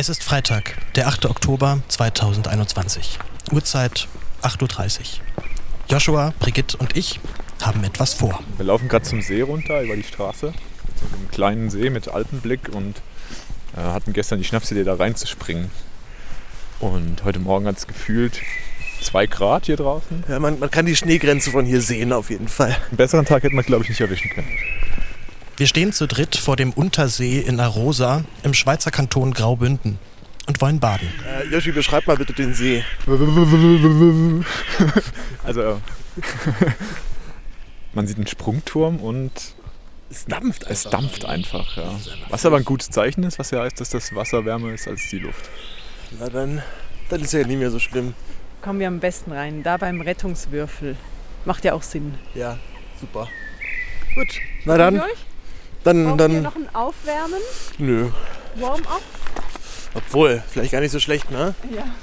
Es ist Freitag, der 8. Oktober 2021. Uhrzeit 8.30 Uhr. Joshua, Brigitte und ich haben etwas vor. Wir laufen gerade zum See runter über die Straße. Zu einem kleinen See mit Alpenblick und äh, hatten gestern die Schnapsidee da reinzuspringen. Und heute Morgen hat es gefühlt zwei Grad hier draußen. Ja, man, man kann die Schneegrenze von hier sehen auf jeden Fall. Einen besseren Tag hätten wir, glaube ich, nicht erwischen können. Wir stehen zu dritt vor dem Untersee in Arosa im Schweizer Kanton Graubünden und wollen baden. Äh, Joshi, beschreib mal bitte den See. Also, man sieht einen Sprungturm und Es dampft es dampft einfach. Ja. Was aber ein gutes Zeichen ist, was ja heißt, dass das Wasser wärmer ist als die Luft. Na dann, dann ist ja nicht mehr so schlimm. Kommen wir am besten rein, da beim Rettungswürfel. Macht ja auch Sinn. Ja, super. Gut, na dann, dann, ihr dann, noch ein Aufwärmen? nö. Warm-up? Obwohl, vielleicht gar nicht so schlecht, ne? Ja.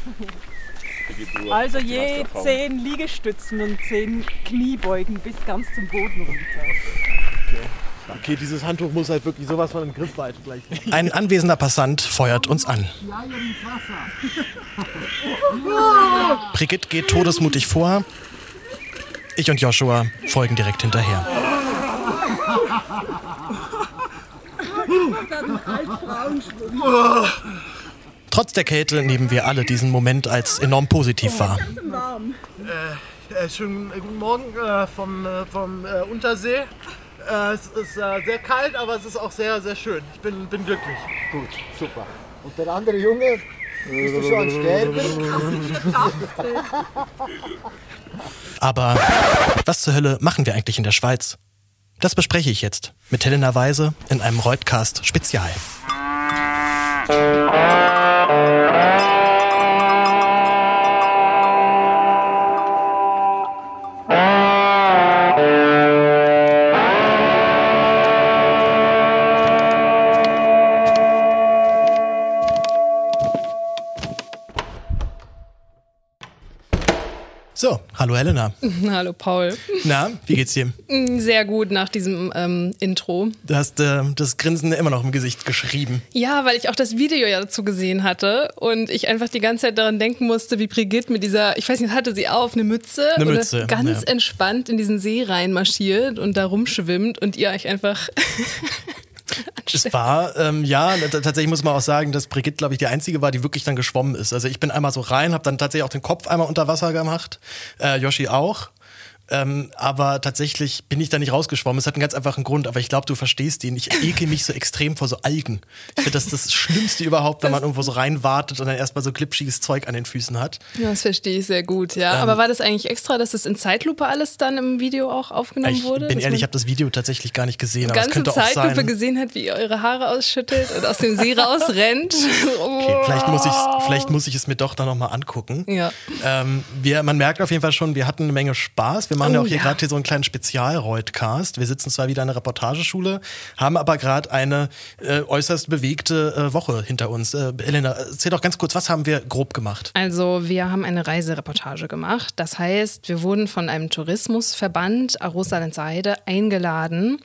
Also je zehn Liegestützen und zehn Kniebeugen bis ganz zum Boden runter. Okay, dieses Handtuch muss halt wirklich sowas von in Griffweite gleich. Ein anwesender Passant feuert uns an. Brigitte geht todesmutig vor. Ich und Joshua folgen direkt hinterher. Trotz der Kälte nehmen wir alle diesen Moment als enorm positiv wahr. Äh, schönen guten Morgen äh, vom, äh, vom äh, Untersee. Äh, es ist äh, sehr kalt, aber es ist auch sehr, sehr schön. Ich bin, bin glücklich. Gut, super. Und der andere Junge, bist du schon Sterben? Aber was zur Hölle machen wir eigentlich in der Schweiz? Das bespreche ich jetzt mit Helena Weise in einem Reutcast Spezial. Hallo Helena. Hallo Paul. Na, wie geht's dir? Sehr gut nach diesem ähm, Intro. Du hast äh, das Grinsen immer noch im Gesicht geschrieben. Ja, weil ich auch das Video ja dazu gesehen hatte und ich einfach die ganze Zeit daran denken musste, wie Brigitte mit dieser, ich weiß nicht, hatte sie auf, eine Mütze, Eine Mütze, ganz ja. entspannt in diesen See reinmarschiert und da rumschwimmt und ihr euch einfach Es war, ähm, ja, tatsächlich muss man auch sagen, dass Brigitte, glaube ich, die einzige war, die wirklich dann geschwommen ist. Also ich bin einmal so rein, habe dann tatsächlich auch den Kopf einmal unter Wasser gemacht, äh, Yoshi auch. Ähm, aber tatsächlich bin ich da nicht rausgeschwommen. Es hat einen ganz einfachen Grund, aber ich glaube, du verstehst den. Ich ekel mich so extrem vor so Algen. Ich finde das das Schlimmste überhaupt, wenn man irgendwo so reinwartet und dann erstmal so glitschiges Zeug an den Füßen hat. Ja, das verstehe ich sehr gut, ja. Ähm, Aber war das eigentlich extra, dass es in Zeitlupe alles dann im Video auch aufgenommen Ich wurde? bin Dass ehrlich, ich habe das Video tatsächlich gar nicht gesehen, aber es ganze könnte auch Zeitlupe sein. gesehen hat, wie ihr eure Haare ausschüttelt und aus dem See rausrennt. Okay, vielleicht muss ich, vielleicht muss ich es mir doch dann nochmal angucken. Ja. Ähm, wir, man merkt auf jeden Fall schon, wir hatten eine Menge Spaß. Wir machen ja Oh, auch hier ja. gerade hier so einen kleinen Spezial-Reutcast. Wir sitzen zwar wieder in einer Reportageschule, haben aber gerade eine äh, äußerst bewegte äh, Woche hinter uns. Äh, Elena, erzähl doch ganz kurz, was haben wir grob gemacht? Also wir haben eine Reisereportage gemacht. Das heißt, wir wurden von einem Tourismusverband Arosa Lenzerheide eingeladen,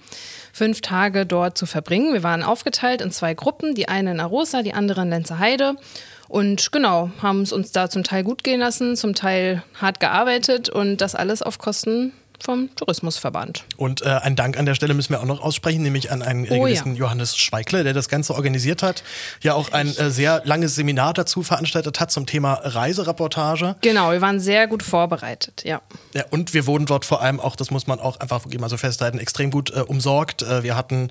fünf Tage dort zu verbringen. Wir waren aufgeteilt in zwei Gruppen, die eine in Arosa, die andere in Lenzerheide. Und genau, haben es uns da zum Teil gut gehen lassen, zum Teil hart gearbeitet und das alles auf Kosten vom Tourismusverband. Und äh, einen Dank an der Stelle müssen wir auch noch aussprechen, nämlich an einen Oh, gewissen ja. Johannes Schweikle, der das Ganze organisiert hat. Ja, auch ein äh, sehr langes Seminar dazu veranstaltet hat zum Thema Reisereportage. Genau, wir waren sehr gut vorbereitet, ja. Ja, und wir wurden dort vor allem auch, das muss man auch einfach wirklich mal so festhalten, extrem gut äh, umsorgt. Äh, wir hatten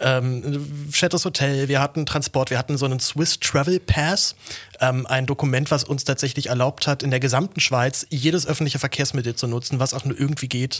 ähm, Chateaus Hotel, wir hatten Transport, wir hatten so einen Swiss Travel Pass, ähm, ein Dokument, was uns tatsächlich erlaubt hat, in der gesamten Schweiz jedes öffentliche Verkehrsmittel zu nutzen, was auch nur irgendwie geht,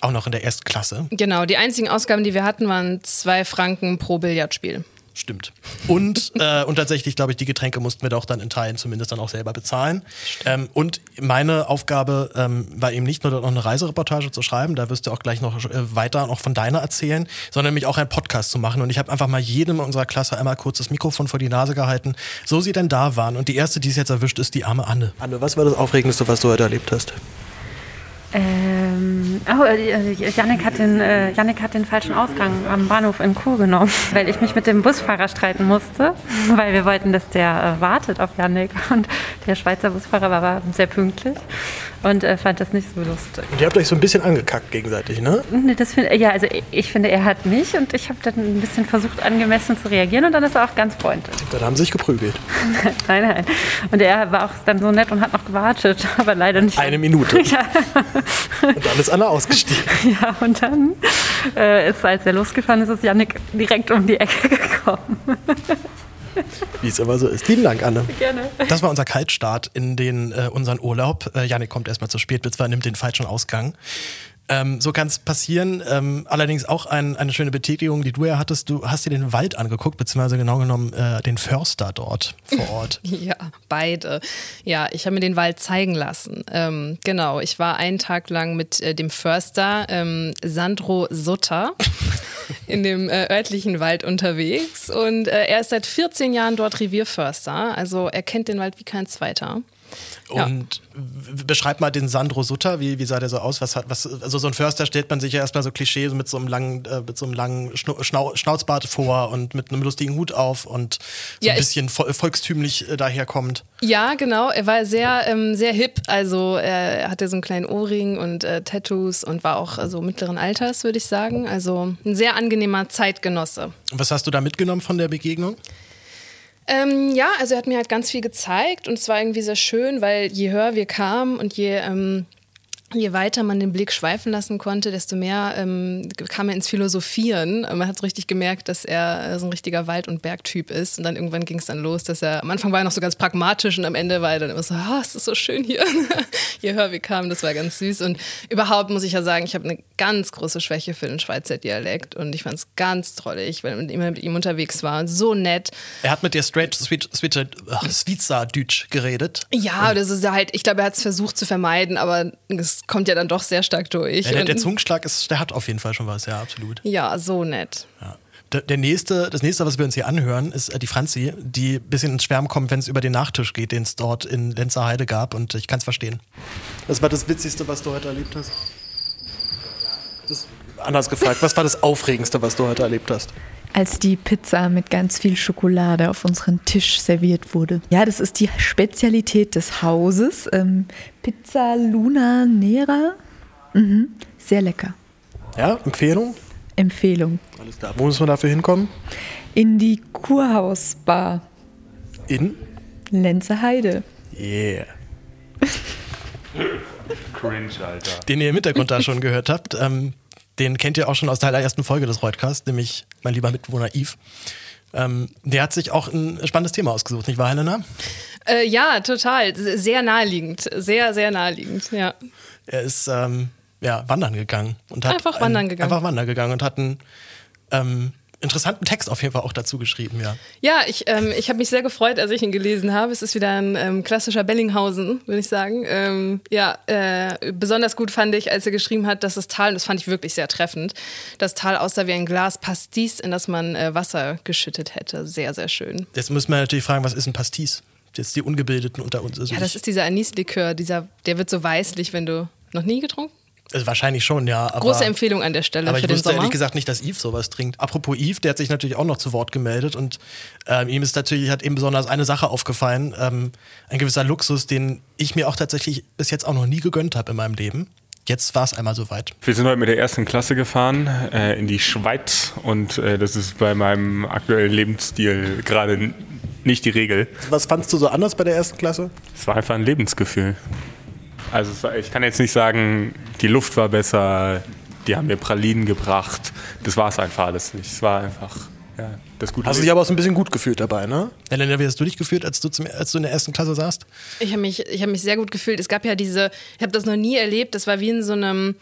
auch noch in der Erstklasse. Genau, die einzigen Ausgaben, die wir hatten, waren zwei Franken pro Billardspiel. Stimmt. Und, äh, und tatsächlich, glaube ich, die Getränke mussten wir doch dann in Teilen zumindest dann auch selber bezahlen. Ähm, und meine Aufgabe ähm, war eben nicht nur dort noch eine Reisereportage zu schreiben, da wirst du auch gleich noch äh, weiter noch von deiner erzählen, sondern nämlich auch einen Podcast zu machen. Und ich habe einfach mal jedem unserer Klasse einmal kurz das Mikrofon vor die Nase gehalten, so sie denn da waren. Und die erste, die es jetzt erwischt, ist die arme Anne. Anne, was war das Aufregendste, was du heute erlebt hast? Ähm, oh, äh, Janik hat, den, äh, Janik hat den falschen Ausgang am Bahnhof in Chur genommen, weil ich mich mit dem Busfahrer streiten musste, weil wir wollten, dass der äh, wartet auf Janik. Und der Schweizer Busfahrer war sehr pünktlich und äh, fand das nicht so lustig. Und ihr habt euch so ein bisschen angekackt gegenseitig, ne? Nee, das find, ja, also ich, finde, er hat mich und ich habe dann ein bisschen versucht, angemessen zu reagieren und dann ist er auch ganz freundlich. Dann haben sie sich geprügelt. nein, nein. Und er war auch dann so nett und hat noch gewartet, aber leider nicht. Eine Minute. Ja. Und dann ist Anna ausgestiegen. Ja, und dann äh, ist, als er losgefahren ist, ist Janik direkt um die Ecke gekommen. Wie es immer so ist. Vielen Dank, Anne. Gerne. Das war unser Kaltstart in den, äh, unseren Urlaub. Äh, Janik kommt erstmal zu spät, beziehungsweise nimmt den falschen Ausgang. Ähm, so kann es passieren. Ähm, allerdings auch ein, eine schöne Betätigung, die du ja hattest. Du hast dir den Wald angeguckt, beziehungsweise genau genommen äh, den Förster dort vor Ort. Ja, beide. Ja, ich habe mir den Wald zeigen lassen. Ähm, genau, ich war einen Tag lang mit äh, dem Förster ähm, Sandro Sutter in dem äh, örtlichen Wald unterwegs und äh, er ist seit 14 Jahren dort Revierförster. Also er kennt den Wald wie kein zweiter. Ja. Und w- beschreib mal den Sandro Sutter, wie, wie sah der so aus? Was hat, was, also so ein Förster stellt man sich ja erstmal so Klischee mit so einem langen, äh, mit so einem langen Schnu Schnau Schnauzbart vor und mit einem lustigen Hut auf und so Ja, ein bisschen vo volkstümlich äh, daherkommt. Ja, genau. Er war sehr, ähm, sehr hip. Also er hatte so einen kleinen Ohrring und äh, Tattoos und war auch äh, so mittleren Alters, würde ich sagen. Also ein sehr angenehmer Zeitgenosse. Und was hast du da mitgenommen von der Begegnung? Ähm, ja, also er hat mir halt ganz viel gezeigt und es war irgendwie sehr schön, weil je höher wir kamen und je, ähm, je weiter man den Blick schweifen lassen konnte, desto mehr ähm, kam er ins Philosophieren. Man hat so richtig gemerkt, dass er äh, so ein richtiger Wald- und Bergtyp ist. Und dann irgendwann ging es dann los, dass er, am Anfang war er noch so ganz pragmatisch und am Ende war er dann immer so, ah, es ist so schön hier. je höher wir kamen, das war ganz süß. Und überhaupt muss ich ja sagen, ich habe eine ganz große Schwäche für den Schweizer Dialekt und ich fand es ganz trollig, weil ich immer mit ihm unterwegs war. So nett. Er hat mit dir straight Sweet, äh, Schweizerdeutsch geredet. Ja, das ist ja halt, ich glaube, er hat es versucht zu vermeiden, aber es kommt ja dann doch sehr stark durch. Ja, der, der Zungenschlag ist, der hat auf jeden Fall schon was, ja, absolut. ja, so nett. Ja. Der, der nächste, das nächste, was wir uns hier anhören, ist äh, die Franzi, die ein bisschen ins Schwärmen kommt, wenn es über den Nachtisch geht, den es dort in Lenzerheide gab. Und ich kann es verstehen. Was war das Witzigste, was du heute erlebt hast? Das, anders gefragt, was war das Aufregendste, was du heute erlebt hast? Als die Pizza mit ganz viel Schokolade auf unseren Tisch serviert wurde. Ja, das ist die Spezialität des Hauses. Ähm, Pizza Luna Nera. Mhm. Sehr lecker. Ja, Empfehlung? Empfehlung. Alles klar. Wo müssen wir dafür hinkommen? In die Kurhausbar In? Lenze Heide. Yeah. Cringe, Alter. Den ihr im Hintergrund da schon gehört habt, ähm, den kennt ihr auch schon aus der allerersten Folge des Reutcasts, nämlich mein lieber Mitbewohner Yves. Ähm, der hat sich auch ein spannendes Thema ausgesucht, nicht wahr, Helena? Äh, ja, total. Sehr naheliegend. Sehr, sehr naheliegend, ja. Er ist ähm, ja, wandern gegangen. Und hat Einfach wandern gegangen. Einfach wandern gegangen und hat einen ähm, interessanten Text auf jeden Fall auch dazu geschrieben, ja. Ja, ich, ähm, ich habe mich sehr gefreut, als ich ihn gelesen habe. Es ist wieder ein ähm, klassischer Bellinghausen, würde ich sagen. Ähm, ja, äh, besonders gut fand ich, als er geschrieben hat, dass das Tal, und das fand ich wirklich sehr treffend, das Tal aussah wie ein Glas Pastis, in das man äh, Wasser geschüttet hätte. Sehr, sehr schön. Jetzt müssen wir natürlich fragen, was ist ein Pastis? Jetzt die Ungebildeten unter uns. Also Ja, das ist dieser Anislikör, dieser, der wird so weißlich, wenn du noch nie getrunken? Also wahrscheinlich schon, ja. Aber, Große Empfehlung an der Stelle Aber für ich den wusste Sommer. ehrlich gesagt nicht, dass Yves sowas trinkt. Apropos Yves, der hat sich natürlich auch noch zu Wort gemeldet und ähm, ihm ist natürlich, hat eben besonders eine Sache aufgefallen, ähm, ein gewisser Luxus, den ich mir auch tatsächlich bis jetzt auch noch nie gegönnt habe in meinem Leben. Jetzt war es einmal soweit. Wir sind heute mit der ersten Klasse gefahren äh, in die Schweiz und äh, das ist bei meinem aktuellen Lebensstil gerade nicht die Regel. Was fandst du so anders bei der ersten Klasse? Es war einfach ein Lebensgefühl. Also ich kann jetzt nicht sagen, die Luft war besser, die haben mir Pralinen gebracht. Das war es einfach alles nicht. Es war einfach ja, das gute Hast du dich aber auch so ein bisschen gut gefühlt dabei, ne? Helena, wie hast du dich gefühlt, als du, zum, als du in der ersten Klasse saßt? Ich habe mich, ich hab mich sehr gut gefühlt. Es gab ja diese, ich habe das noch nie erlebt, das war wie in so einem,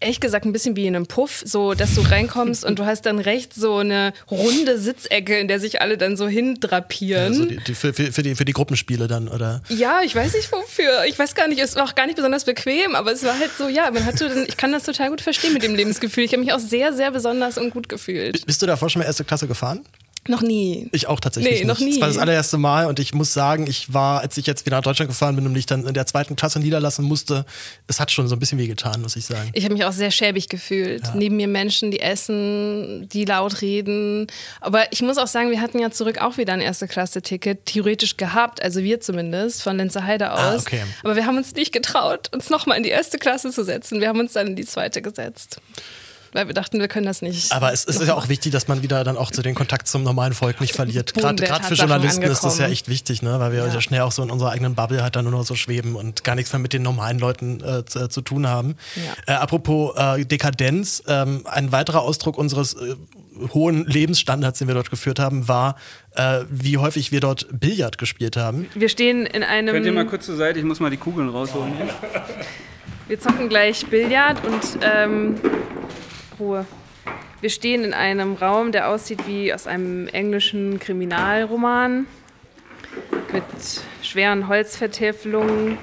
ehrlich gesagt, ein bisschen wie in einem Puff, so dass du reinkommst und du hast dann rechts so eine runde Sitzecke, in der sich alle dann so hindrapieren. Also die, die, für, für, für, die, für die Gruppenspiele dann, oder? Ja, ich weiß nicht wofür. Ich weiß gar nicht, es war auch gar nicht besonders bequem, aber es war halt so, ja, man hatte, dann, ich kann das total gut verstehen mit dem Lebensgefühl. Ich habe mich auch sehr, sehr besonders und gut gefühlt. Bist du davor schon mal erste Klasse gefahren? Noch nie. Ich auch tatsächlich Nee, noch nicht. nie. Das war das allererste Mal und ich muss sagen, ich war, als ich jetzt wieder nach Deutschland gefahren bin und mich dann in der zweiten Klasse niederlassen musste, es hat schon so ein bisschen wehgetan, muss ich sagen. Ich habe mich auch sehr schäbig gefühlt. Neben mir Menschen, die essen, die laut reden. Aber ich muss auch sagen, wir hatten ja zurück auch wieder ein Erste-Klasse-Ticket, theoretisch gehabt, also wir zumindest, von Lenzer Heide aus. Ah, okay. Aber wir haben uns nicht getraut, uns nochmal in die erste Klasse zu setzen. Wir haben uns dann in die zweite gesetzt. Weil wir dachten, wir können das nicht. Aber es ist ja auch wichtig, dass man wieder dann auch zu den Kontakt zum normalen Volk nicht verliert. Gerade für Journalisten ist das ja angekommen. echt wichtig, ne? weil wir ja. schnell auch so in unserer eigenen Bubble halt dann nur noch so schweben und gar nichts mehr mit den normalen Leuten äh, zu, zu tun haben. Äh, apropos äh, Dekadenz, ähm, ein weiterer Ausdruck unseres äh, hohen Lebensstandards, den wir dort geführt haben, war, äh, wie häufig wir dort Billard gespielt haben. wir stehen in einem. Könnt ihr mal kurz zur Seite? Ich muss mal die Kugeln rausholen. Wir zocken gleich Billard und ähm, Ruhe. Wir stehen in einem Raum, der aussieht wie aus einem englischen Kriminalroman mit schweren Holzvertäfelungen,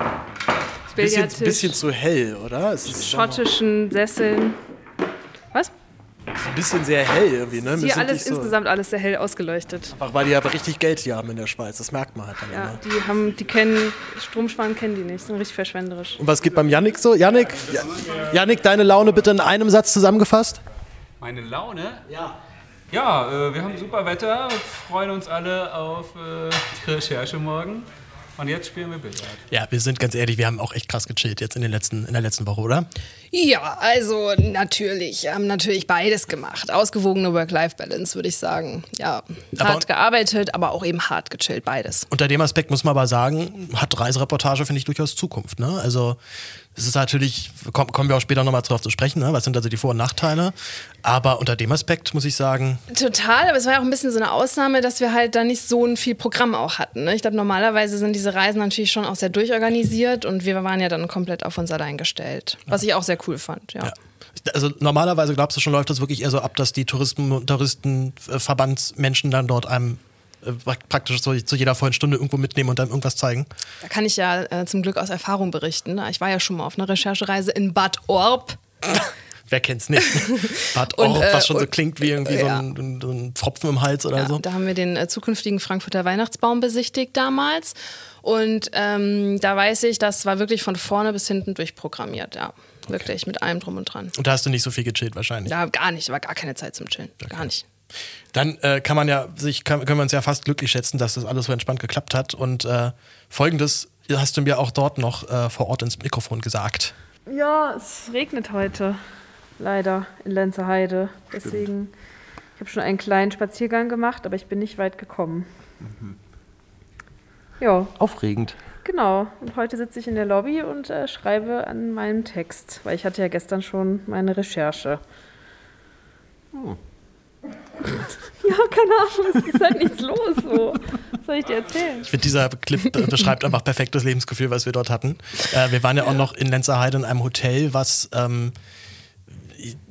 Bisschen, bisschen zu hell, oder? Schottischen Sesseln. Ein bisschen sehr hell irgendwie, ne? Wir Hier alles so, insgesamt alles sehr hell ausgeleuchtet. Einfach weil die aber richtig Geld hier haben in der Schweiz. Das merkt man halt dann Ja, immer. die haben, die kennen Stromsparen kennen die nicht, sind richtig verschwenderisch. Und was geht beim Yannick so? Yannick, ja, Yannick, deine Laune bitte in einem Satz zusammengefasst? Meine Laune? Ja. Ja, äh, wir haben super Wetter, freuen uns alle auf äh, die Recherche morgen. Und jetzt spielen wir Billard. Ja, wir sind ganz ehrlich, wir haben auch echt krass gechillt jetzt in, den letzten, in der letzten Woche, oder? Ja, also natürlich, haben natürlich beides gemacht. Ausgewogene Work-Life-Balance, würde ich sagen. Ja, Aber- hart gearbeitet, aber auch eben hart gechillt, beides. Unter dem Aspekt muss man aber sagen, hat Reisereportage, finde ich, durchaus Zukunft. Ne? Also es ist natürlich, komm, kommen wir auch später nochmal drauf zu sprechen, ne? was sind also die Vor- und Nachteile. Aber unter dem Aspekt muss ich sagen, Total, aber es war ja auch ein bisschen so eine Ausnahme, dass wir halt da nicht so ein viel Programm auch hatten. Ne? Ich glaube, normalerweise sind diese Reisen natürlich schon auch sehr durchorganisiert und wir waren ja dann komplett auf uns allein gestellt. Was ich auch sehr cool fand, ja. ja. Also normalerweise glaubst du schon, läuft das wirklich eher so ab, dass die Touristen, Touristenverbandsmenschen dann dort einem praktisch so zu jeder vollen Stunde irgendwo mitnehmen und dann irgendwas zeigen. Da kann ich ja äh, zum Glück aus Erfahrung berichten. Ich war ja schon mal auf einer Recherchereise in Bad Orb. Wer kennt's nicht? Bad Und, Orb, äh, was schon so und- klingt wie irgendwie so, ja. ein, ein, so ein Pfropfen im Hals oder Ja, so. Da haben wir den äh, zukünftigen Frankfurter Weihnachtsbaum besichtigt damals. Und ähm, da weiß ich, das war wirklich von vorne bis hinten durchprogrammiert, ja. Wirklich, mit allem drum und dran. Und da hast du nicht so viel gechillt wahrscheinlich. Ja, gar nicht, war gar keine Zeit zum Chillen. Gar nicht. Dann äh, kann man ja sich, kann, können wir uns ja fast glücklich schätzen, dass das alles so entspannt geklappt hat. Und äh, folgendes hast du mir auch dort noch äh, vor Ort ins Mikrofon gesagt. Ja, es regnet heute. Leider in Lenzerheide. Deswegen, ich habe schon einen kleinen Spaziergang gemacht, aber ich bin nicht weit gekommen. Ja, Aufregend. genau. Und heute sitze ich in der Lobby und äh, schreibe an meinem Text, weil ich hatte ja gestern schon meine Recherche. Ja, keine Ahnung, es ist halt nichts los. So. Was soll ich dir erzählen? Ich finde, dieser Clip beschreibt einfach perfekt das Lebensgefühl, was wir dort hatten. Äh, wir waren ja auch noch in Lenzerheide in einem Hotel, was ähm,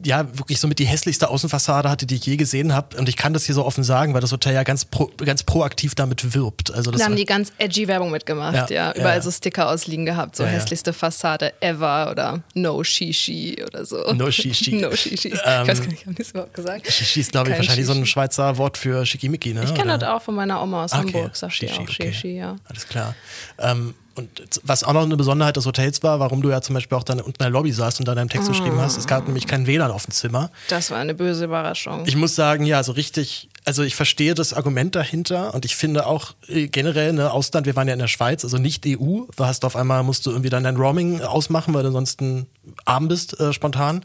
ja wirklich somit die hässlichste Außenfassade hatte, die ich je gesehen habe. Und ich kann das hier so offen sagen, weil das Hotel ja ganz, pro, ganz proaktiv damit wirbt. Also das Da haben die ganz edgy Werbung mitgemacht, Ja, ja. Überall ja. so Sticker ausliegen gehabt, so Ja, hässlichste Fassade ever oder No Shishi oder so. No Shishi. no Shishi. Ähm, ich weiß gar nicht, haben die es überhaupt gesagt? Shishi ist, glaube ich, Kein wahrscheinlich so ein Shishi. Schweizer Wort für Schickimicki, ne? Ich kenne das auch von meiner Oma aus Okay, Hamburg, sagt Shishi, auch okay. Shishi, ja. Alles klar. Ähm, und was auch noch eine Besonderheit des Hotels war, warum du ja zum Beispiel auch dann unten in der Lobby saßt und da deinem Text geschrieben hast, es gab nämlich kein WLAN auf dem Zimmer. Das war eine böse Überraschung. Ich muss sagen, ja, so richtig, also ich verstehe das Argument dahinter und ich finde auch äh, generell, ne, Ausland, wir waren ja in der Schweiz, also nicht EU, hast du auf einmal, musst du irgendwie dann dein Roaming ausmachen, weil du ansonsten arm bist, äh, spontan.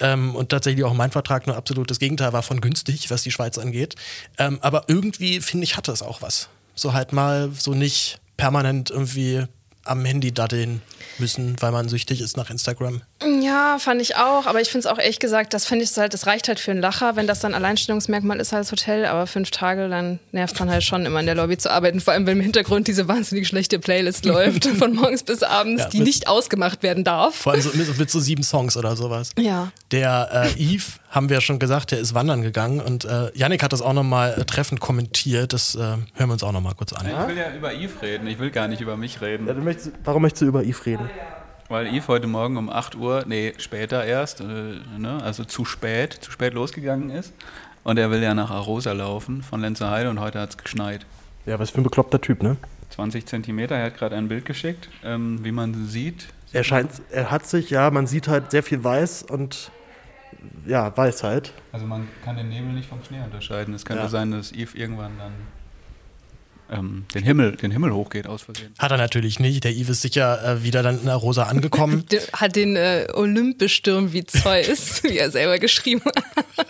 Ähm, und tatsächlich auch mein Vertrag nur absolut das Gegenteil war von günstig, was die Schweiz angeht. Ähm, aber irgendwie, finde ich, hatte es auch was. So halt mal so nicht permanent irgendwie am Handy daddeln müssen, weil man süchtig ist nach Instagram. Ja, fand ich auch, aber ich finde es auch ehrlich gesagt, das finde ich so halt, das reicht halt für einen Lacher, wenn das dann Alleinstellungsmerkmal ist als Hotel, aber fünf Tage, dann nervt dann halt schon immer in der Lobby zu arbeiten, vor allem wenn im Hintergrund diese wahnsinnig schlechte Playlist läuft, von morgens bis abends, Ja, die mit- nicht ausgemacht werden darf. Vor allem so mit, mit so sieben Songs oder sowas. Ja. Der äh, Yves, haben wir ja schon gesagt, der ist wandern gegangen und äh, Yannick hat das auch nochmal äh, treffend kommentiert. Das äh, hören wir uns auch nochmal kurz an. Ich will ja über Yves reden, ich will gar nicht über mich reden. Ja, du möchtest, warum möchtest du über Yves reden? Weil Yves heute Morgen um 8 Uhr, nee, später erst, äh, ne, also zu spät, zu spät losgegangen ist. Und er will ja nach Arosa laufen von Lenzerheide und heute hat es geschneit. Ja, was für ein bekloppter Typ, ne? 20 Zentimeter, er hat gerade ein Bild geschickt, ähm, wie man sieht. Er scheint, er hat sich, ja, man sieht halt sehr viel weiß und ja, Weisheit. Also man kann den Nebel nicht vom Schnee unterscheiden. Es könnte Ja. sein, dass Eve irgendwann dann ähm, den, Himmel, den Himmel hochgeht aus Versehen. Hat er natürlich nicht. Der Yves ist sicher äh, wieder dann in Arosa angekommen. Der hat den äh, Olymp bestürmt wie Zeus, wie er selber geschrieben hat.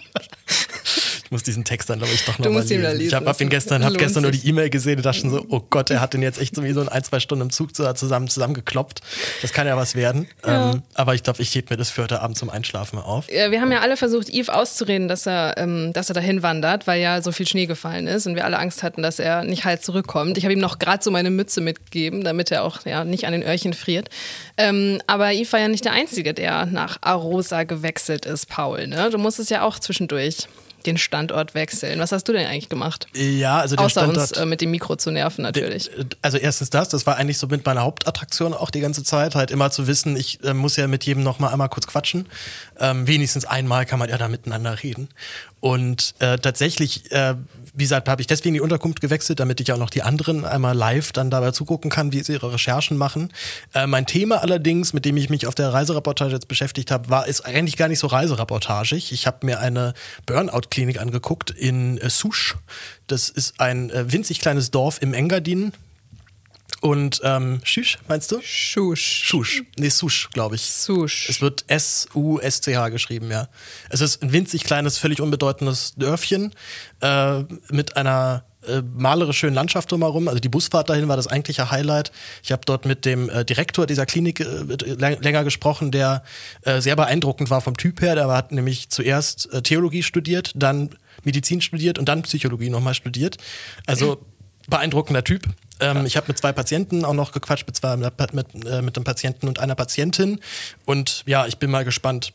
Ich muss diesen Text dann, glaube ich, doch Du nochmal musst ihn lesen. lesen, Ich habe hab ihn gestern, hab gestern nur die E-Mail gesehen und dachte schon so, oh Gott, er hat den jetzt echt so so in ein, zwei Stunden im Zug zu- zusammen, zusammengekloppt. Das kann ja was werden. Ja. Ähm, aber ich glaube, ich hebe mir das für heute Abend zum Einschlafen auf. Ja, wir haben ja alle versucht, Yves auszureden, dass er, ähm, dass er dahin wandert, weil ja so viel Schnee gefallen ist und wir alle Angst hatten, dass er nicht halt zurückkommt. Ich habe ihm noch gerade so meine Mütze mitgegeben, damit er auch ja, nicht an den Öhrchen friert. Ähm, aber Yves war ja nicht der Einzige, der nach Arosa gewechselt ist, Paul. Ne? Du musstest ja auch zwischendurch den Standort wechseln. Was hast du denn eigentlich gemacht? Ja, also der Außer Standort, uns äh, mit dem Mikro zu nerven natürlich. Also erstens das, das war eigentlich so mit meiner Hauptattraktion auch die ganze Zeit, halt immer zu wissen, ich äh, muss ja mit jedem noch mal einmal kurz quatschen. Ähm, wenigstens einmal kann man ja da miteinander reden. Und äh, tatsächlich, äh, wie gesagt, habe ich deswegen die Unterkunft gewechselt, damit ich auch noch die anderen einmal live dann dabei zugucken kann, wie sie ihre Recherchen machen. Äh, mein Thema allerdings, mit dem ich mich auf der Reisereportage jetzt beschäftigt habe, war ist eigentlich gar nicht so reisereportagig. Ich habe mir eine Burnout-Klinik angeguckt in äh, Susch. Das ist ein äh, winzig kleines Dorf im Engadin. Und ähm, Schüsch, meinst du? Schusch. Schusch. Nee, Susch, glaube ich. Susch. Es wird S-U-S-C-H geschrieben, ja. Es ist ein winzig kleines, völlig unbedeutendes Dörfchen äh, mit einer äh, malerisch schönen Landschaft drumherum. Also die Busfahrt dahin war das eigentliche Highlight. Ich habe dort mit dem äh, Direktor dieser Klinik äh, läng- länger gesprochen, der äh, sehr beeindruckend war vom Typ her. Der hat nämlich zuerst äh, Theologie studiert, dann Medizin studiert und dann Psychologie nochmal studiert. Also beeindruckender Typ. Ähm, ich habe mit zwei Patienten auch noch gequatscht, mit, zwei, mit, äh, mit einem Patienten und einer Patientin. Und ja, ich bin mal gespannt,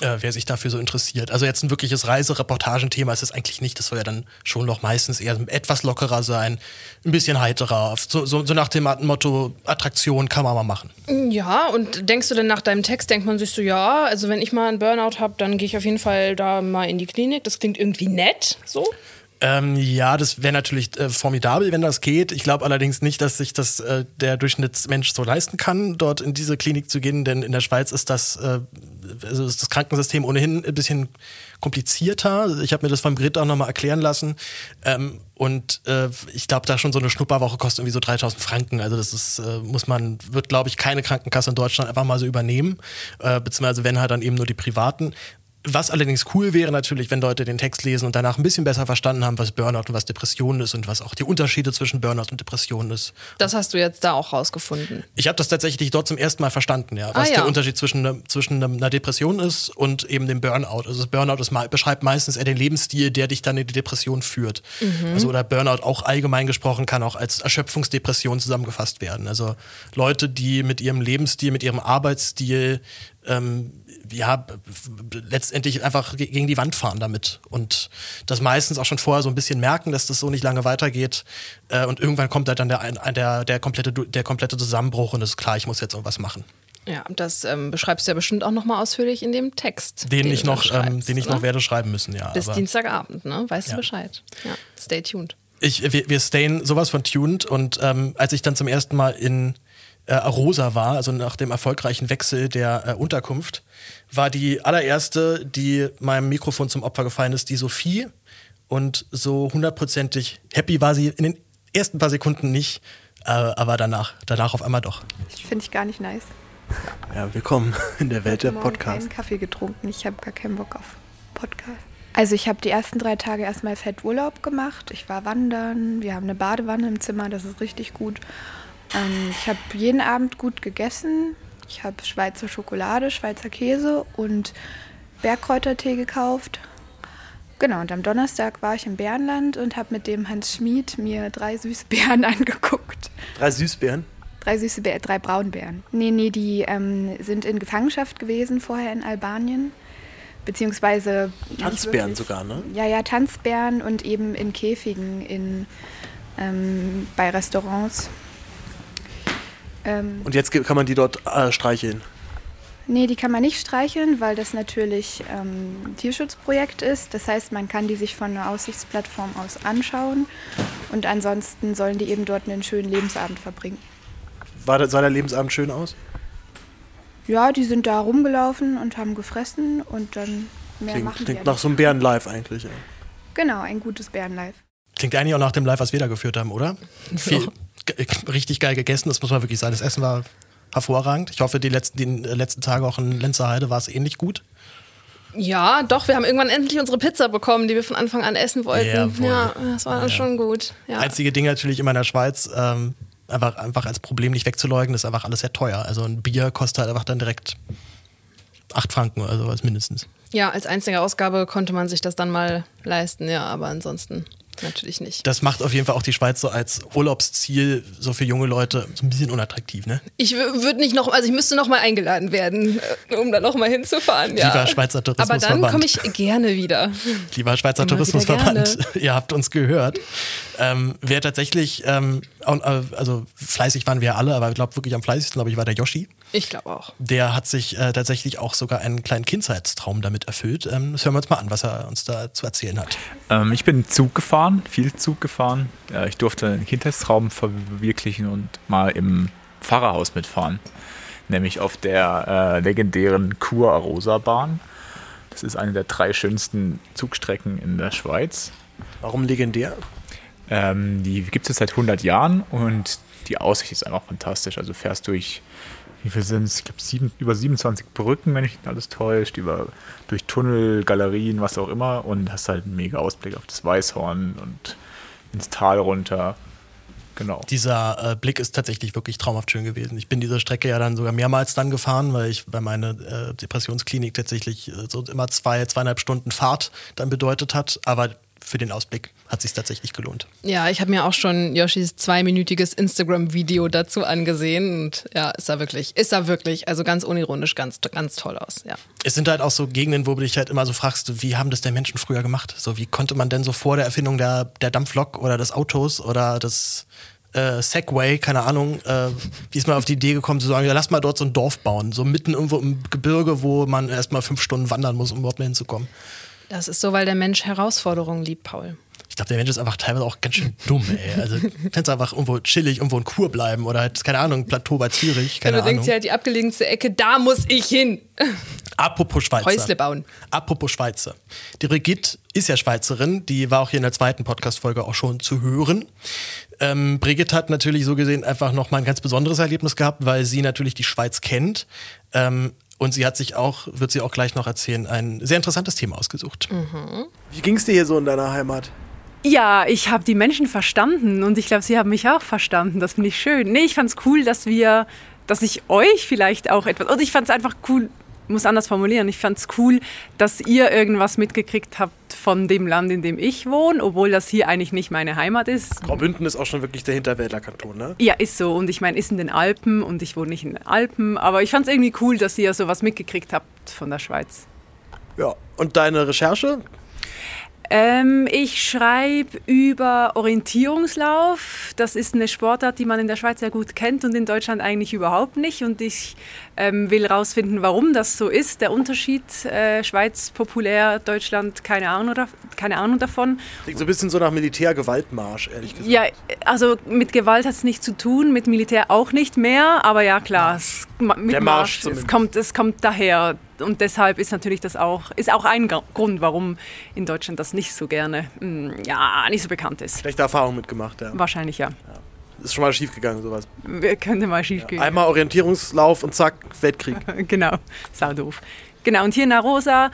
äh, wer sich dafür so interessiert. Also jetzt ein wirkliches Reisereportagenthema ist es eigentlich nicht. Das soll ja dann schon noch meistens eher etwas lockerer sein, ein bisschen heiterer. So, so, so nach dem Motto, Attraktion kann man mal machen. Ja, und denkst du denn nach deinem Text, denkt man sich so, ja, also wenn ich mal einen Burnout habe, dann gehe ich auf jeden Fall da mal in die Klinik. Das klingt irgendwie nett, so. Ähm, ja, das wäre natürlich äh, formidabel, wenn das geht. Ich glaube allerdings nicht, dass sich das äh, der Durchschnittsmensch so leisten kann, dort in diese Klinik zu gehen, denn in der Schweiz ist das, äh, also ist das Krankensystem ohnehin ein bisschen komplizierter. Ich habe mir das vom Grid auch nochmal erklären lassen. Ähm, und äh, ich glaube, da schon so eine Schnupperwoche kostet irgendwie so 3000 Franken. Also das ist, äh, muss man, wird glaube ich keine Krankenkasse in Deutschland einfach mal so übernehmen. Äh, beziehungsweise wenn halt dann eben nur die privaten. Was allerdings cool wäre natürlich, wenn Leute den Text lesen und danach ein bisschen besser verstanden haben, was Burnout und was Depression ist und was auch die Unterschiede zwischen Burnout und Depression ist. Das hast du jetzt da auch rausgefunden. Ich habe das tatsächlich dort zum ersten Mal verstanden, ja, was Ah, ja. der Unterschied zwischen, zwischen einer Depression ist und eben dem Burnout. Also das Burnout ist, beschreibt meistens eher den Lebensstil, der dich dann in die Depression führt. Mhm. Also oder Burnout auch allgemein gesprochen kann auch als Erschöpfungsdepression zusammengefasst werden. Also Leute, die mit ihrem Lebensstil, mit ihrem Arbeitsstil ähm, ja, letztendlich einfach ge- gegen die Wand fahren damit. Und das meistens auch schon vorher so ein bisschen merken, dass das so nicht lange weitergeht. Äh, und irgendwann kommt halt dann der, der, der, komplette, der komplette Zusammenbruch und es ist klar, ich muss jetzt irgendwas machen. Ja, das ähm, beschreibst du ja bestimmt auch nochmal ausführlich in dem Text. Den, ich du noch, ähm, den ich oder? noch werde schreiben müssen, ja. Bis Dienstagabend, ne? Weißt Ja. du Bescheid. Ja, stay tuned. ich, wir, wir stayen sowas von tuned und ähm, als ich dann zum ersten Mal in äh, Arosa war, also nach dem erfolgreichen Wechsel der äh, Unterkunft, war die allererste, die meinem Mikrofon zum Opfer gefallen ist, die Sophie. Und so hundertprozentig happy war sie in den ersten paar Sekunden nicht, äh, aber danach, danach auf einmal doch. Finde ich gar nicht nice. Ja, willkommen in der Welt der Heute Morgen Podcasts. keinen Kaffee getrunken. Ich habe gar keinen Bock auf Podcast. Also ich habe die ersten drei Tage erstmal fett Urlaub gemacht. Ich war wandern. Wir haben eine Badewanne im Zimmer. Das ist richtig gut. Ähm, ich habe jeden Abend gut gegessen. Ich habe Schweizer Schokolade, Schweizer Käse und Bergkräutertee gekauft. Genau, und am Donnerstag war ich im Bärenland und habe mit dem Hans Schmid mir drei süße Bären angeguckt. Drei Süßbären. Drei süße Bär, drei Braunbären. Nee, nee, die ähm, sind in Gefangenschaft gewesen vorher in Albanien. Beziehungsweise. Tanzbären sogar, ne? Ja, ja, Tanzbären und eben in Käfigen in, ähm, bei Restaurants. Ähm, Und jetzt kann man die dort äh, streicheln. Nee, die kann man nicht streicheln, weil das natürlich ähm, Tierschutzprojekt ist. Das heißt, man kann die sich von einer Aussichtsplattform aus anschauen und ansonsten sollen die eben dort einen schönen Lebensabend verbringen. War der, sah der Lebensabend schön aus? Ja, die sind da rumgelaufen und haben gefressen und dann mehr Klingt, machen die klingt nach so einem Bären-Live eigentlich. Ja. Genau, ein gutes Bärenlife. Klingt eigentlich auch nach dem Live, was wir da geführt haben, oder? Viel, richtig geil gegessen, das muss man wirklich sagen. Das Essen war hervorragend. Ich hoffe, die letzten, die letzten Tage auch in Lenzerheide war es ähnlich gut. Ja, doch, wir haben irgendwann endlich unsere Pizza bekommen, die wir von Anfang an essen wollten. Jawohl. Ja, das war dann schon gut. Ja. Einzige Ding natürlich immer in der Schweiz, ähm, einfach, einfach als Problem nicht wegzuleugnen, ist einfach alles sehr teuer. Also ein Bier kostet halt einfach dann direkt acht Franken oder sowas mindestens. ja, als einzige Ausgabe konnte man sich das dann mal leisten, ja, aber ansonsten natürlich nicht. Das macht auf jeden Fall auch die Schweiz so als Urlaubsziel so für junge Leute so ein bisschen unattraktiv, ne? Ich würde nicht noch, also ich müsste noch mal eingeladen werden, äh, um da noch mal hinzufahren. Ja. Lieber Schweizer Aber Tourismusverband. dann komme ich gerne wieder. Lieber Schweizer Immer Tourismusverband, ihr habt uns gehört. Ähm, wer tatsächlich, ähm, äh, also fleißig waren wir alle, aber ich glaube wirklich am fleißigsten, glaube ich, war der Yoshi. Ich glaube auch. Der hat sich äh, tatsächlich auch sogar einen kleinen Kindheitstraum damit erfüllt. Ähm, das hören wir uns mal an, was er uns da zu erzählen hat. Ähm, ich bin Zug gefahren, viel Zug gefahren. Äh, ich durfte einen Kindheitstraum verwirklichen und mal im Pfarrerhaus mitfahren. Nämlich auf der äh, legendären Kur-Arosa-Bahn. Das ist eine der drei schönsten Zugstrecken in der Schweiz. Warum legendär? Ähm, die gibt es seit 100 Jahren und die Aussicht ist einfach fantastisch. Also fährst durch, wie viel sind es? Ich glaube, über 27 Brücken, wenn mich nicht alles täuscht, über, durch Tunnel, Galerien, was auch immer und hast halt einen mega Ausblick auf das Weißhorn und ins Tal runter. Genau. Dieser äh, Blick ist tatsächlich wirklich traumhaft schön gewesen. Ich bin diese Strecke ja dann sogar mehrmals dann gefahren, weil ich bei meiner äh, Depressionsklinik tatsächlich äh, so immer zwei, zweieinhalb Stunden Fahrt dann bedeutet hat. Aber für den Ausblick hat sich tatsächlich gelohnt. Ja, ich habe mir auch schon Yoshis zweiminütiges Instagram-Video dazu angesehen und ja, ist er wirklich, ist er wirklich, also ganz unironisch, ganz, ganz toll aus, ja. Es sind halt auch so Gegenden, wo du dich halt immer so fragst, wie haben das denn Menschen früher gemacht? So, wie konnte man denn so vor der Erfindung der, der Dampflok oder des Autos oder des äh, Segway, keine Ahnung, äh, wie ist man auf die Idee gekommen zu sagen, ja, lass mal dort so ein Dorf bauen, so mitten irgendwo im Gebirge, wo man erstmal fünf Stunden wandern muss, um überhaupt mal hinzukommen. Das ist so, weil der Mensch Herausforderungen liebt, Paul. Ich glaube, der Mensch ist einfach teilweise auch ganz schön dumm, ey. Also, du kannst einfach irgendwo chillig, irgendwo in Kur bleiben oder halt, keine Ahnung, Plateau bei Zürich, keine Wenn du denkst, Ahnung. ja, die abgelegenste Ecke, da muss ich hin. Apropos Schweizer. Häusle bauen. Apropos Schweizer. Die Brigitte ist ja Schweizerin, die war auch hier in der zweiten Podcast-Folge auch schon zu hören. Ähm, Brigitte hat natürlich so gesehen einfach nochmal ein ganz besonderes Erlebnis gehabt, weil sie natürlich die Schweiz kennt. Ähm, und sie hat sich auch, wird sie auch gleich noch erzählen, ein sehr interessantes Thema ausgesucht. Wie ging es dir hier so in deiner Heimat? Ja, ich habe die Menschen verstanden und ich glaube, sie haben mich auch verstanden. Das finde ich schön. Nee, ich fand es cool, dass wir, dass ich euch vielleicht auch etwas, oder ich fand es einfach cool, muss anders formulieren, ich fand es cool, dass ihr irgendwas mitgekriegt habt von dem Land, in dem ich wohne, obwohl das hier eigentlich nicht meine Heimat ist. Graubünden ist auch schon wirklich der Hinterwäldlerkanton, ne? Ja, ist so. Und ich meine, ist in den Alpen und ich wohne nicht in den Alpen. Aber ich fand es irgendwie cool, dass ihr sowas mitgekriegt habt von der Schweiz. Ja. Und deine Recherche? Ähm, ich schreibe über Orientierungslauf. Das ist eine Sportart, die man in der Schweiz sehr gut kennt und in Deutschland eigentlich überhaupt nicht. Und ich ähm, will herausfinden, warum das so ist. Der Unterschied äh, Schweiz populär, Deutschland keine Ahnung, oder, keine Ahnung davon. Klingt so ein bisschen so nach Militärgewaltmarsch, ehrlich gesagt. Ja, also mit Gewalt hat es nichts zu tun, mit Militär auch nicht mehr. Aber ja, klar, es, mit Der Marsch Marsch, es kommt, es kommt daher. Und deshalb ist natürlich das auch, ist auch ein Grund, warum in Deutschland das nicht so gerne, mm, ja, nicht so bekannt ist. Schlechte Erfahrung mitgemacht, ja. Wahrscheinlich ja. Ist schon mal schief gegangen, sowas. Könnte mal schief gehen. Einmal Orientierungslauf und zack, Weltkrieg. genau, sau doof. Genau, und hier in Arosa,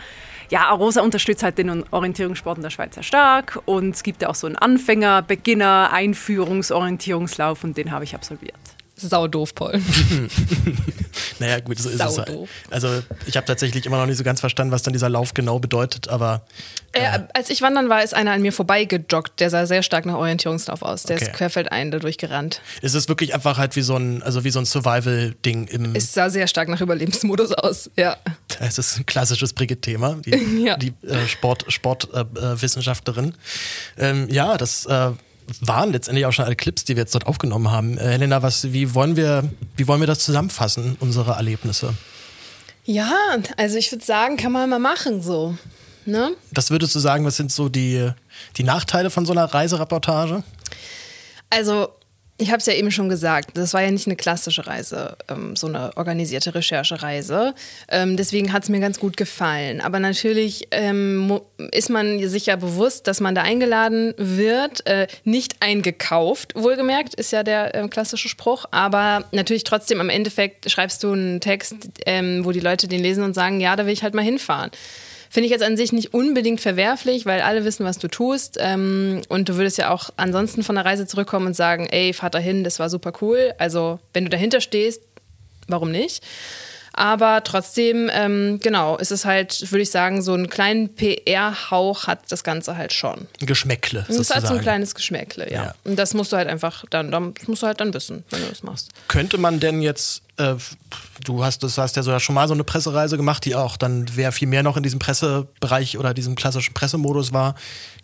ja, Arosa unterstützt halt den Orientierungssport in der Schweiz sehr stark und es gibt ja auch so einen Anfänger, Beginner, Einführungsorientierungslauf und den habe ich absolviert. Sau doof, Paul. Naja, gut, so ist es halt. Saudoof. Also, ich habe tatsächlich immer noch nicht so ganz verstanden, was dann dieser Lauf genau bedeutet, aber Äh, als ich wandern war, ist einer an mir vorbeigejoggt. Der sah sehr stark nach Orientierungslauf aus. Der Okay. ist querfeldein dadurch gerannt. es ist wirklich einfach halt wie so ein, also wie so ein Survival-Ding im. Es sah sehr stark nach Überlebensmodus aus, ja. Es ist ein klassisches Brigitte-Thema, die, Ja. die äh, Sport, Sportwissenschaftlerin. Äh, Wissenschaftlerin. ähm, ja, das äh, waren letztendlich auch schon alle Clips, die wir jetzt dort aufgenommen haben. Äh, Helena, was, wie wollen wir, wie wollen wir das zusammenfassen, unsere Erlebnisse? Ja, also ich würde sagen, kann man mal machen so. Ne? Was würdest du sagen, was sind so die, die Nachteile von so einer Reisereportage? Also ich habe es ja eben schon gesagt, das war ja nicht eine klassische Reise, ähm, so eine organisierte Recherchereise. Ähm, deswegen hat es mir ganz gut gefallen. Aber natürlich ähm, ist man sich ja bewusst, dass man da eingeladen wird, äh, nicht eingekauft, wohlgemerkt, ist ja der äh, klassische Spruch. Aber natürlich trotzdem am Endeffekt schreibst du einen Text, ähm, wo die Leute den lesen und sagen, ja, da will ich halt mal hinfahren. Finde ich jetzt an sich nicht unbedingt verwerflich, weil alle wissen, was du tust. Ähm, und du würdest ja auch ansonsten von der Reise zurückkommen und sagen, ey, fahr da hin, das war super cool. Also, wenn du dahinter stehst, warum nicht? Aber trotzdem, ähm, genau, ist es halt, würde ich sagen, so einen kleinen PR-Hauch hat das Ganze halt schon. Ein Geschmäckle. Es hat so ein kleines Geschmäckle, ja. ja. Und das musst du halt einfach dann, dann musst du halt dann wissen, wenn du das machst. Könnte man denn jetzt äh, du hast, das hast ja so schon mal so eine Pressereise gemacht, die auch dann, wer viel mehr noch in diesem Pressebereich oder diesem klassischen Pressemodus war,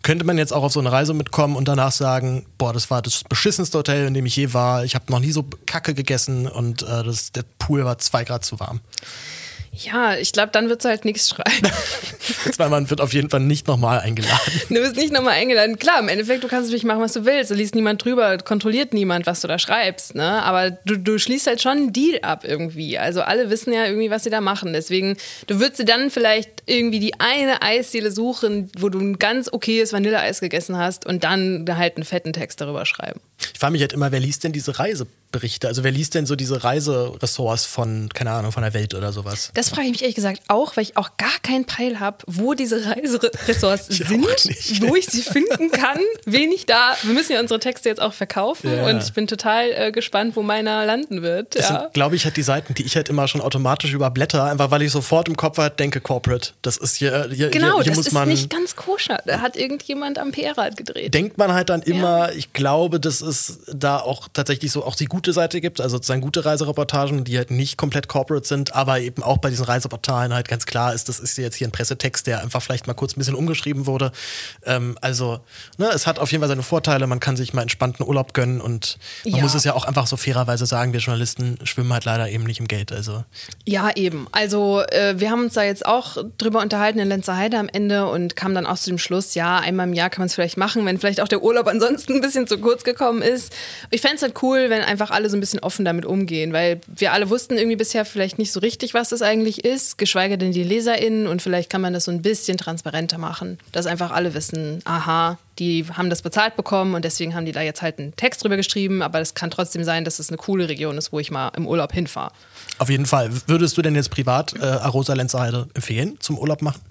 könnte man jetzt auch auf so eine Reise mitkommen und danach sagen, boah, das war das beschissenste Hotel, in dem ich je war. Ich habe noch nie so Kacke gegessen und äh, das, der Pool war zwei Grad zu warm. Ja, ich glaube, dann wird es halt nichts schreiben. Weil man wird auf jeden Fall nicht nochmal eingeladen. Du wirst nicht nochmal eingeladen. Klar, im Endeffekt, du kannst natürlich machen, was du willst. Da liest niemand drüber, kontrolliert niemand, was du da schreibst. Ne? Aber du, du schließt halt schon einen Deal ab irgendwie. Also alle wissen ja irgendwie, was sie da machen. Deswegen, du würdest dir dann vielleicht irgendwie die eine Eisdiele suchen, wo du ein ganz okayes Vanilleeis gegessen hast und dann halt einen fetten Text darüber schreiben. Ich frage mich halt immer, wer liest denn diese Reiseberichte? Also wer liest denn so diese Reiseressorts von, keine Ahnung, von der Welt oder sowas? Das frage ich mich ehrlich gesagt auch, weil ich auch gar keinen Peil habe, wo diese Reiseressorts sind, wo ich sie finden kann, wen ich da. Wir müssen ja unsere Texte jetzt auch verkaufen ja. und ich bin total äh, gespannt, wo meiner landen wird. Das ja. sind, glaube ich, halt die Seiten, die ich halt immer schon automatisch überblätter, einfach weil ich sofort im Kopf halt denke, Corporate. Das ist hier, hier genau, hier, hier das ist nicht ganz koscher. Da hat irgendjemand am PR-Rad gedreht. Denkt man halt dann immer, ja. ich glaube, das ist es da auch tatsächlich so auch die gute Seite gibt, also sozusagen gute Reisereportagen, die halt nicht komplett corporate sind, aber eben auch bei diesen Reiseportalen halt ganz klar ist, das ist jetzt hier ein Pressetext, der einfach vielleicht mal kurz ein bisschen umgeschrieben wurde. Ähm, also, ne, es hat auf jeden Fall seine Vorteile, man kann sich mal entspannten Urlaub gönnen und man ja. muss es ja auch einfach so fairerweise sagen, wir Journalisten schwimmen halt leider eben nicht im Geld. Also. Ja, eben. Also äh, wir haben uns da jetzt auch drüber unterhalten in Lenzerheide am Ende und kamen dann auch zu dem Schluss, ja, einmal im Jahr kann man es vielleicht machen, wenn vielleicht auch der Urlaub ansonsten ein bisschen zu kurz gekommen ist. Ich fände es halt cool, wenn einfach alle so ein bisschen offen damit umgehen, weil wir alle wussten irgendwie bisher vielleicht nicht so richtig, was das eigentlich ist, geschweige denn die LeserInnen und vielleicht kann man das so ein bisschen transparenter machen, dass einfach alle wissen, aha, die haben das bezahlt bekommen und deswegen haben die da jetzt halt einen Text drüber geschrieben, aber es kann trotzdem sein, dass es eine coole Region ist, wo ich mal im Urlaub hinfahre. Auf jeden Fall. Würdest du denn jetzt privat äh, Arosa Lenzerheide empfehlen zum Urlaub machen?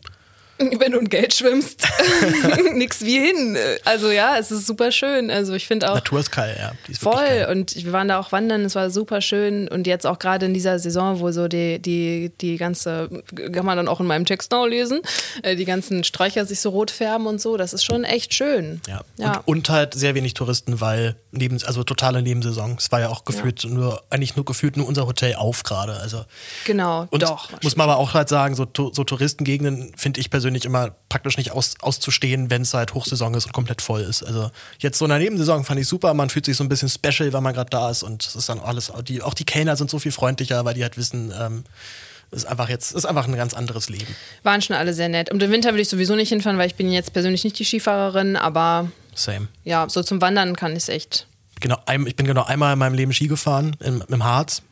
wenn du in Geld schwimmst, nix wie hin. Also ja, es ist super schön. Also ich finde auch. Natur ist geil, ja. Ist voll. Und wir waren da auch wandern, es war super schön. Und jetzt auch gerade in dieser Saison, wo so die, die, die ganze, kann man dann auch in meinem Text noch lesen, äh, die ganzen Sträucher sich so rot färben und so, das ist schon echt schön. Ja. ja. Und, und halt sehr wenig Touristen, weil neben, also totale Nebensaison. Es war ja auch gefühlt ja. nur, eigentlich nur gefühlt nur unser Hotel auf gerade. Also. Genau, und doch. Muss man aber auch halt sagen, so, so Touristengegenden finde ich persönlich persönlich immer praktisch nicht aus, auszustehen, wenn es halt Hochsaison ist und komplett voll ist. Also jetzt so in der Nebensaison fand ich super, man fühlt sich so ein bisschen special, weil man gerade da ist und es ist dann alles, die, auch die Kellner sind so viel freundlicher, weil die halt wissen, ähm, ist einfach jetzt, ist einfach ein ganz anderes Leben. Waren schon alle sehr nett. Um den Winter würde ich sowieso nicht hinfahren, weil ich bin jetzt persönlich nicht die Skifahrerin, aber Same. ja, so zum Wandern kann ich es echt. Genau, ich bin genau einmal in meinem Leben Ski gefahren, im, im Harz.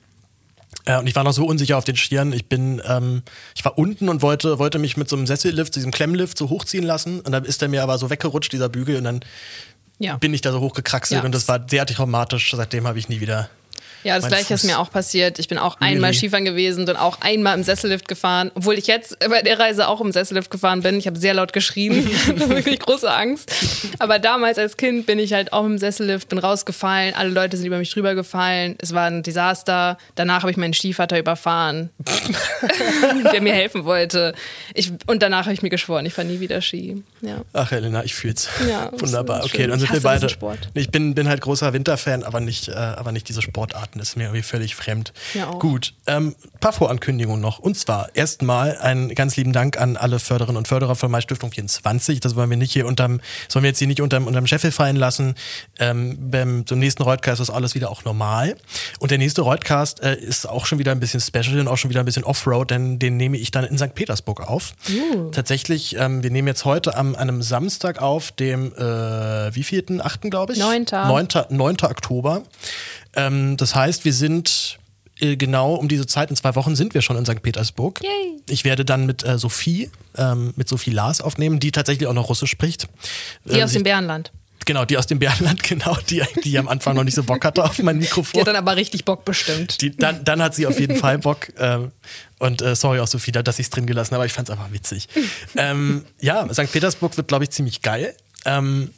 Äh, und ich war noch so unsicher auf den Stirn. Ich bin, ähm, ich war unten und wollte, wollte mich mit so einem Sessellift, diesem Klemmlift so hochziehen lassen. Und dann ist der mir aber so weggerutscht, dieser Bügel. Und dann ja. bin ich da so hochgekraxelt. Ja. Und das war sehr traumatisch. Seitdem habe ich nie wieder ja, das gleiche Fuß ist mir auch passiert. Ich bin auch einmal Skifahren gewesen und auch einmal im Sessellift gefahren, obwohl ich jetzt bei der Reise auch im Sessellift gefahren bin. Ich habe sehr laut geschrien, wirklich große Angst. Aber damals als Kind bin ich halt auch im Sessellift, bin rausgefallen, alle Leute sind über mich drüber gefallen. Es war ein Desaster. Danach habe ich meinen Stiefvater überfahren, der mir helfen wollte. Ich, und danach habe ich mir geschworen, ich fahre nie wieder Ski. Ja. Ach, Elena, ich fühl's. Ja, Wunderbar. Okay, dann sind wir beide. Ich bin, bin halt großer Winterfan, aber nicht, äh, aber nicht diese Sportart. Das ist mir irgendwie völlig fremd. Ja auch. Gut, ähm, paar Vorankündigungen noch. Und zwar erstmal einen ganz lieben Dank an alle Förderinnen und Förderer von Mai Stiftung 24. Das wollen wir nicht hier unterm, sollen wir jetzt hier nicht unterm, unterm Scheffel fallen lassen. Ähm, beim, zum nächsten Reutcast ist alles wieder auch normal. Und der nächste Reutcast äh, ist auch schon wieder ein bisschen special und auch schon wieder ein bisschen Offroad, denn den nehme ich dann in St. Petersburg auf. Uh. Tatsächlich, ähm, wir nehmen jetzt heute am einem Samstag auf, dem äh, wievielten, achten, glaube ich? Neunter. 9. 9. Oktober. Ähm, das heißt, wir sind äh, genau um diese Zeit, in zwei Wochen sind wir schon in St. Petersburg. Yay. Ich werde dann mit äh, Sophie, ähm, mit Sophie Lars aufnehmen, die tatsächlich auch noch Russisch spricht. Die Äh, aus dem Bärenland. Genau, die aus dem Bärenland, genau, die, die am Anfang noch nicht so Bock hatte auf mein Die Mikrofon. hat dann aber richtig Bock bestimmt. Die, dann, dann hat sie auf jeden Fall Bock. Ähm, und äh, sorry auch Sophie, dass ich es drin gelassen habe, aber ich fand es einfach witzig. ähm, ja, St. Petersburg wird, glaube ich, ziemlich geil. Ähm,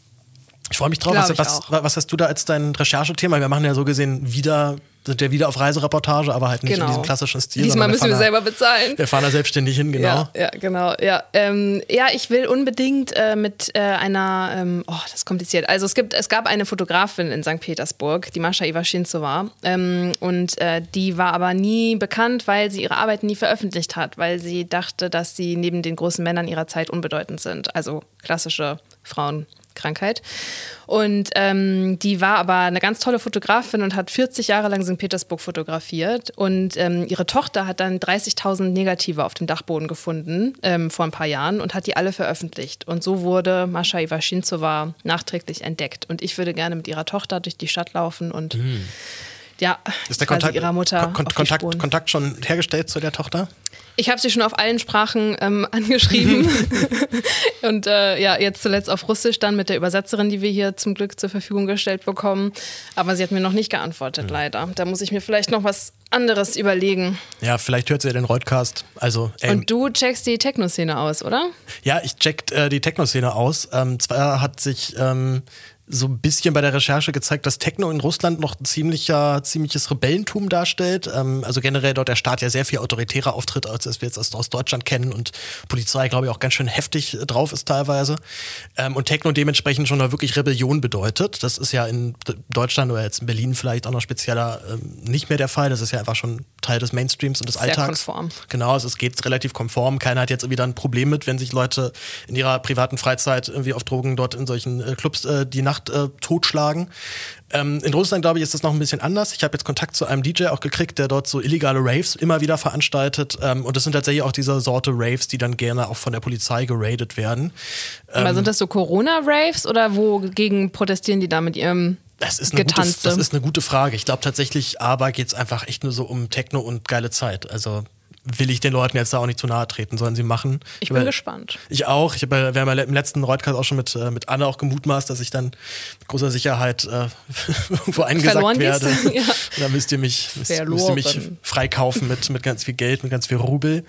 ich freue mich drauf. Was, was, was hast du da als dein Recherchethema? Wir machen ja so gesehen wieder, sind ja wieder auf Reisereportage, aber halt nicht Genau. in diesem klassischen Stil. Diesmal müssen wir fahren selber bezahlen. Wir fahren da selbstständig hin, genau. Ja, ja genau. Ja, ähm, ja ich will unbedingt äh, mit äh, einer, ähm, oh, das ist kompliziert. Also es gibt, es gab eine Fotografin in St. Petersburg, die Mascha Iwaschinzova, ähm, und äh, die war aber nie bekannt, weil sie ihre Arbeit nie veröffentlicht hat, weil sie dachte, dass sie neben den großen Männern ihrer Zeit unbedeutend sind. Also klassische Frauenkrankheit. Und ähm, die war aber eine ganz tolle Fotografin und hat 40 Jahre lang St. Petersburg fotografiert. Und ähm, ihre Tochter hat dann 30.000 Negative auf dem Dachboden gefunden ähm, vor ein paar Jahren und hat die alle veröffentlicht. Und so wurde Mascha Iwaschinzova nachträglich entdeckt. Und ich würde gerne mit ihrer Tochter durch die Stadt laufen und ja, Ist der Kontakt, ihrer Mutter Kon Kontakt. Kontakt schon hergestellt zu der Tochter? Ich habe sie schon auf allen Sprachen ähm, angeschrieben und äh, ja, jetzt zuletzt auf Russisch dann mit der Übersetzerin, die wir hier zum Glück zur Verfügung gestellt bekommen. Aber sie hat mir noch nicht geantwortet, leider. Da muss ich mir vielleicht noch was anderes überlegen. Ja, vielleicht hört sie ja den Reutcast. Also, ey, Und du checkst die Techno-Szene aus, oder? Ja, ich checkt äh, die Techno-Szene aus. Ähm, zwar hat sich ähm, so ein bisschen bei der Recherche gezeigt, dass Techno in Russland noch ein ziemlicher, ziemliches Rebellentum darstellt. Ähm, also generell dort der Staat ja sehr viel autoritärer auftritt, als wir jetzt aus, aus Deutschland kennen und Polizei, glaube ich, auch ganz schön heftig äh, drauf ist teilweise. Ähm, und Techno dementsprechend schon mal wirklich Rebellion bedeutet. Das ist ja in Deutschland oder jetzt in Berlin vielleicht auch noch spezieller ähm, nicht mehr der Fall. Das ist ja einfach schon Teil des Mainstreams und des Sehr Alltags. konform. Genau, also es geht relativ konform. Keiner hat jetzt irgendwie da ein Problem mit, wenn sich Leute in ihrer privaten Freizeit irgendwie auf Drogen dort in solchen äh, Clubs äh, die Nacht äh, totschlagen. Ähm, in Russland, glaube ich, ist das noch ein bisschen anders. Ich habe jetzt Kontakt zu einem DJ auch gekriegt, der dort so illegale Raves immer wieder veranstaltet. Ähm, und das sind tatsächlich auch diese Sorte Raves, die dann gerne auch von der Polizei geradet werden. Aber Ähm, sind das so Corona-Raves oder wogegen protestieren die da mit ihrem das ist, eine gute, Getanze? das ist eine gute Frage. Ich glaube tatsächlich, aber geht es einfach echt nur so um Techno und geile Zeit. Also will ich den Leuten jetzt da auch nicht zu nahe treten, sollen sie machen. ich bin Aber- gespannt. Ich auch. Ich hab, ja- wir haben ja im letzten Reutcast auch schon mit, äh, mit Anne auch gemutmaßt, dass ich dann mit großer Sicherheit äh, irgendwo eingesackt Verloren werde. Ja. Da müsst ihr mich, müsst, müsst ihr mich freikaufen mit, mit ganz viel Geld, mit ganz viel Rubel.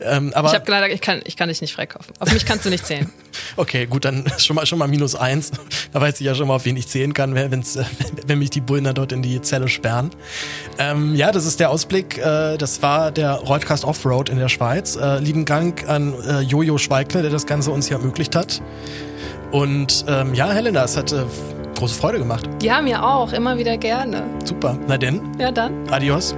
Ähm, aber ich habe leider, ich kann, ich kann dich nicht freikaufen. Auf mich kannst du nicht zählen. okay, gut, dann schon mal schon mal minus eins. Da weiß ich ja schon mal, auf wen ich zählen kann, wenn, wenn's, äh, wenn mich die Bullen da dort in die Zelle sperren. Ähm, ja, das ist der Ausblick. Äh, das war der Reutcast Offroad in der Schweiz. Äh, lieben Dank an äh, Jojo Schweigler, der das Ganze uns hier ermöglicht hat. Und ähm, ja, Helena, es hat äh, große Freude gemacht. Ja, mir auch. Immer wieder gerne. Super. Na denn, Ja, dann. Adios.